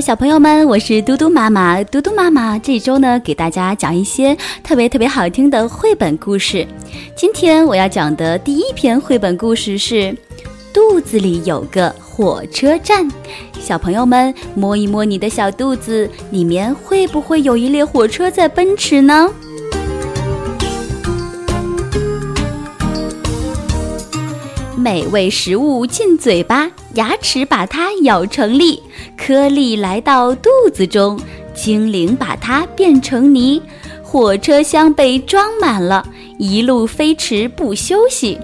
小朋友们，我是嘟嘟妈妈。嘟嘟妈妈这周呢，给大家讲一些特别特别好听的绘本故事。今天我要讲的第一篇绘本故事是《肚子里有个火车站》。小朋友们，摸一摸你的小肚子，里面会不会有一列火车在奔驰呢？美味食物进嘴巴，牙齿把它咬成粒，颗粒来到肚子中，精灵把它变成泥。火车厢被装满了，一路飞驰不休息。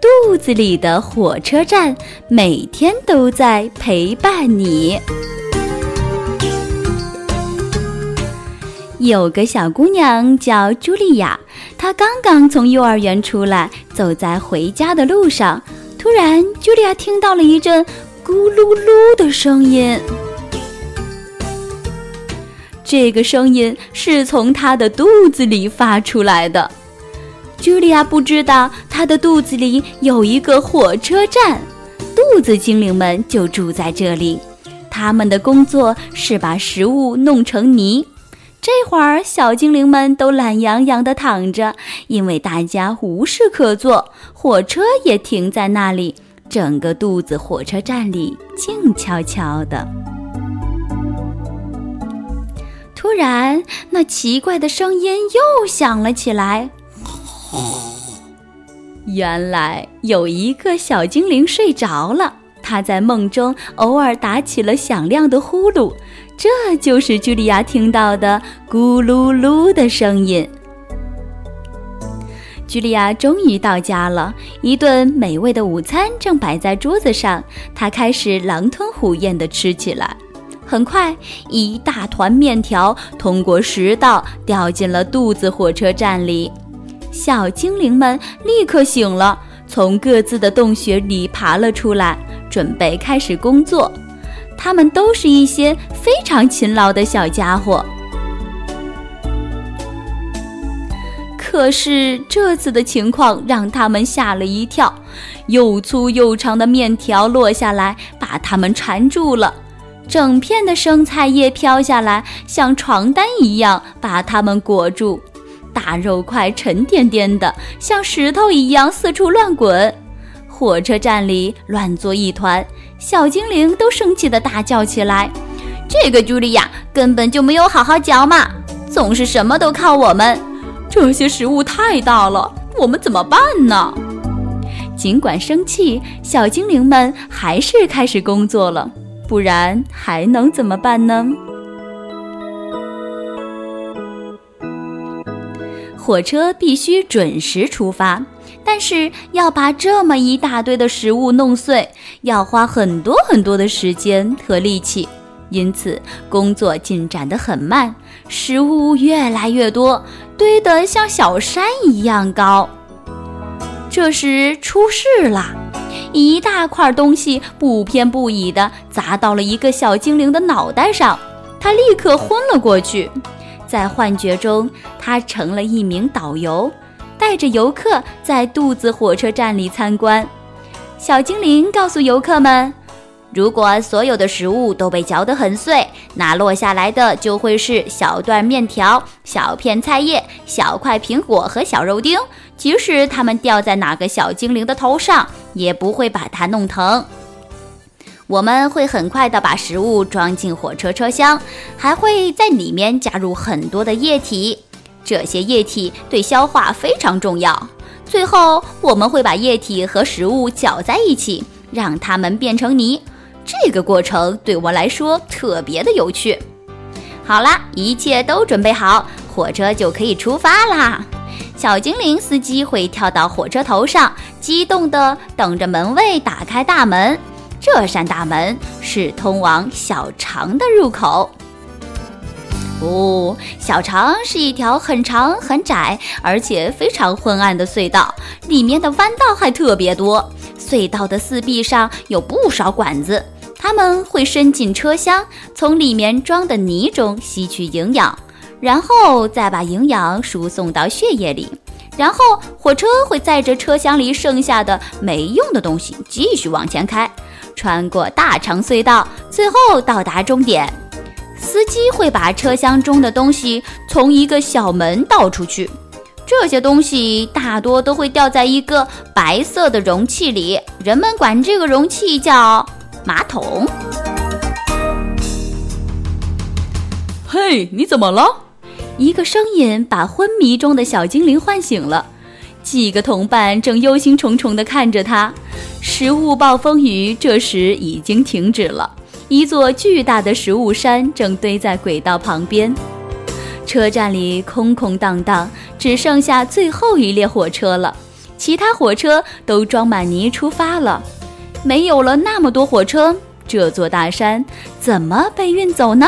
肚子里的火车站，每天都在陪伴你。有个小姑娘叫茱莉亚，她刚刚从幼儿园出来，走在回家的路上。突然，茱莉亚听到了一阵咕噜噜的声音。这个声音是从他的肚子里发出来的。茱莉亚不知道他的肚子里有一个火车站，肚子精灵们就住在这里。他们的工作是把食物弄成泥。这会儿，小精灵们都懒洋洋地躺着，因为大家无事可做，火车也停在那里，整个肚子火车站里静悄悄的。突然，那奇怪的声音又响了起来。原来有一个小精灵睡着了，他在梦中偶尔打起了响亮的呼噜。这就是茱莉亚听到的咕噜噜的声音。茱莉亚终于到家了，一顿美味的午餐正摆在桌子上，她开始狼吞虎咽地吃起来。很快，一大团面条通过食道掉进了肚子火车站里，小精灵们立刻醒了，从各自的洞穴里爬了出来，准备开始工作。他们都是一些非常勤劳的小家伙，可是这次的情况让他们吓了一跳，又粗又长的面条落下来，把他们缠住了；整片的生菜叶飘下来，像床单一样把他们裹住；大肉块沉甸甸的，像石头一样四处乱滚。火车站里乱作一团，小精灵都生气地大叫起来：“这个茱莉亚根本就没有好好嚼嘛，总是什么都靠我们。这些食物太大了，我们怎么办呢？”尽管生气，小精灵们还是开始工作了，不然还能怎么办呢？火车必须准时出发。但是要把这么一大堆的食物弄碎，要花很多很多的时间和力气，因此工作进展得很慢，食物越来越多，堆得像小山一样高。这时出事了，一大块东西不偏不倚地砸到了一个小精灵的脑袋上，他立刻昏了过去。在幻觉中，他成了一名导游。带着游客在肚子火车站里参观，小精灵告诉游客们：“如果所有的食物都被嚼得很碎，那落下来的就会是小段面条、小片菜叶、小块苹果和小肉丁。即使它们掉在哪个小精灵的头上，也不会把它弄疼。我们会很快地把食物装进火车车厢，还会在里面加入很多的液体。”这些液体对消化非常重要。最后，我们会把液体和食物搅在一起，让它们变成泥。这个过程对我来说特别的有趣。好啦，一切都准备好，火车就可以出发啦！小精灵司机会跳到火车头上，激动地等着门卫打开大门。这扇大门是通往小肠的入口。哦，小肠是一条很长很窄，而且非常昏暗的隧道，里面的弯道还特别多。隧道的四壁上有不少管子，它们会伸进车厢，从里面装的泥中吸取营养，然后再把营养输送到血液里。然后火车会载着车厢里剩下的没用的东西继续往前开，穿过大长隧道，最后到达终点。司机会把车厢中的东西从一个小门倒出去，这些东西大多都会掉在一个白色的容器里，人们管这个容器叫马桶。嘿，你怎么了？一个声音把昏迷中的小精灵唤醒了，几个同伴正忧心忡忡地看着他。食物暴风雨这时已经停止了，一座巨大的食物山正堆在轨道旁边。车站里空空荡荡，只剩下最后一列火车了，其他火车都装满泥出发了。没有了那么多火车，这座大山怎么被运走呢？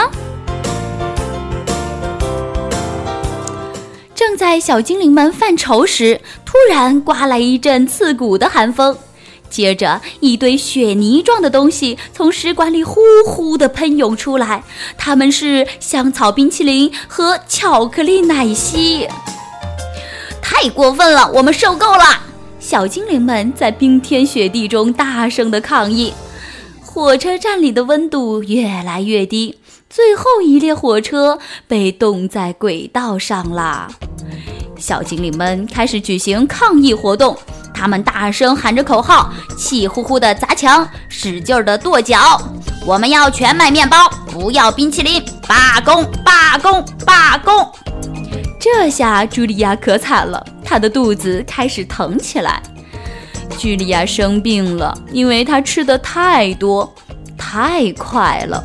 正在小精灵们犯愁时，突然刮来一阵刺骨的寒风，接着一堆雪泥状的东西从食管里呼呼地喷涌出来，它们是香草冰淇淋和巧克力奶昔。太过分了，我们受够了！小精灵们在冰天雪地中大声地抗议。火车站里的温度越来越低，最后一列火车被冻在轨道上了。小精灵们开始举行抗议活动，他们大声喊着口号，气呼呼地砸墙，使劲地跺脚。我们要全麦面包，不要冰淇淋！罢工！罢工！罢工！这下茱莉亚可惨了，她的肚子开始疼起来。茱莉亚生病了，因为她吃的太多，太快了。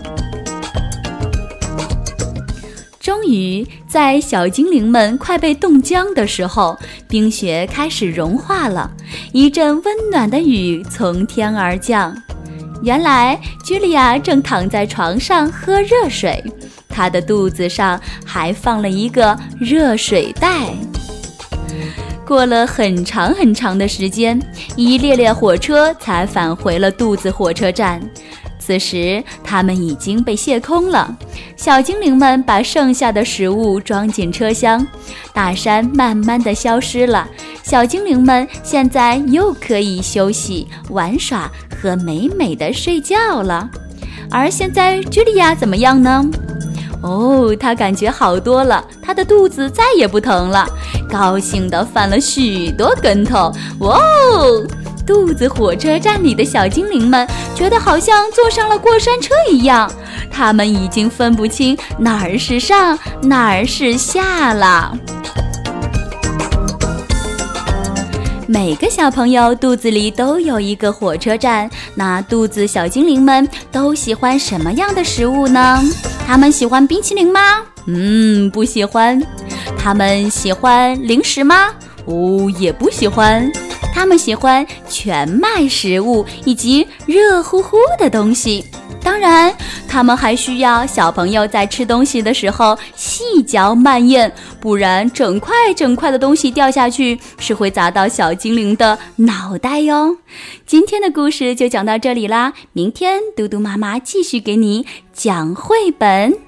终于，在小精灵们快被冻僵的时候，冰雪开始融化了，一阵温暖的雨从天而降。原来，茱莉亚正躺在床上喝热水，她的肚子上还放了一个热水袋。过了很长很长的时间，一列列火车才返回了肚子火车站。此时，它们已经被卸空了。小精灵们把剩下的食物装进车厢，大山慢慢的消失了。小精灵们现在又可以休息、玩耍和美美的睡觉了。而现在，茱莉亚怎么样呢？哦，他感觉好多了，他的肚子再也不疼了，高兴地翻了许多跟头。哇哦！肚子火车站里的小精灵们觉得好像坐上了过山车一样，他们已经分不清哪儿是上，哪儿是下了。每个小朋友肚子里都有一个火车站，那肚子小精灵们都喜欢什么样的食物呢？他们喜欢冰淇淋吗？嗯，不喜欢。他们喜欢零食吗？哦，也不喜欢。他们喜欢全麦食物以及热乎乎的东西，当然，他们还需要小朋友在吃东西的时候细嚼慢咽，不然整块整块的东西掉下去是会砸到小精灵的脑袋哟。今天的故事就讲到这里啦，明天嘟嘟妈妈继续给你讲绘本。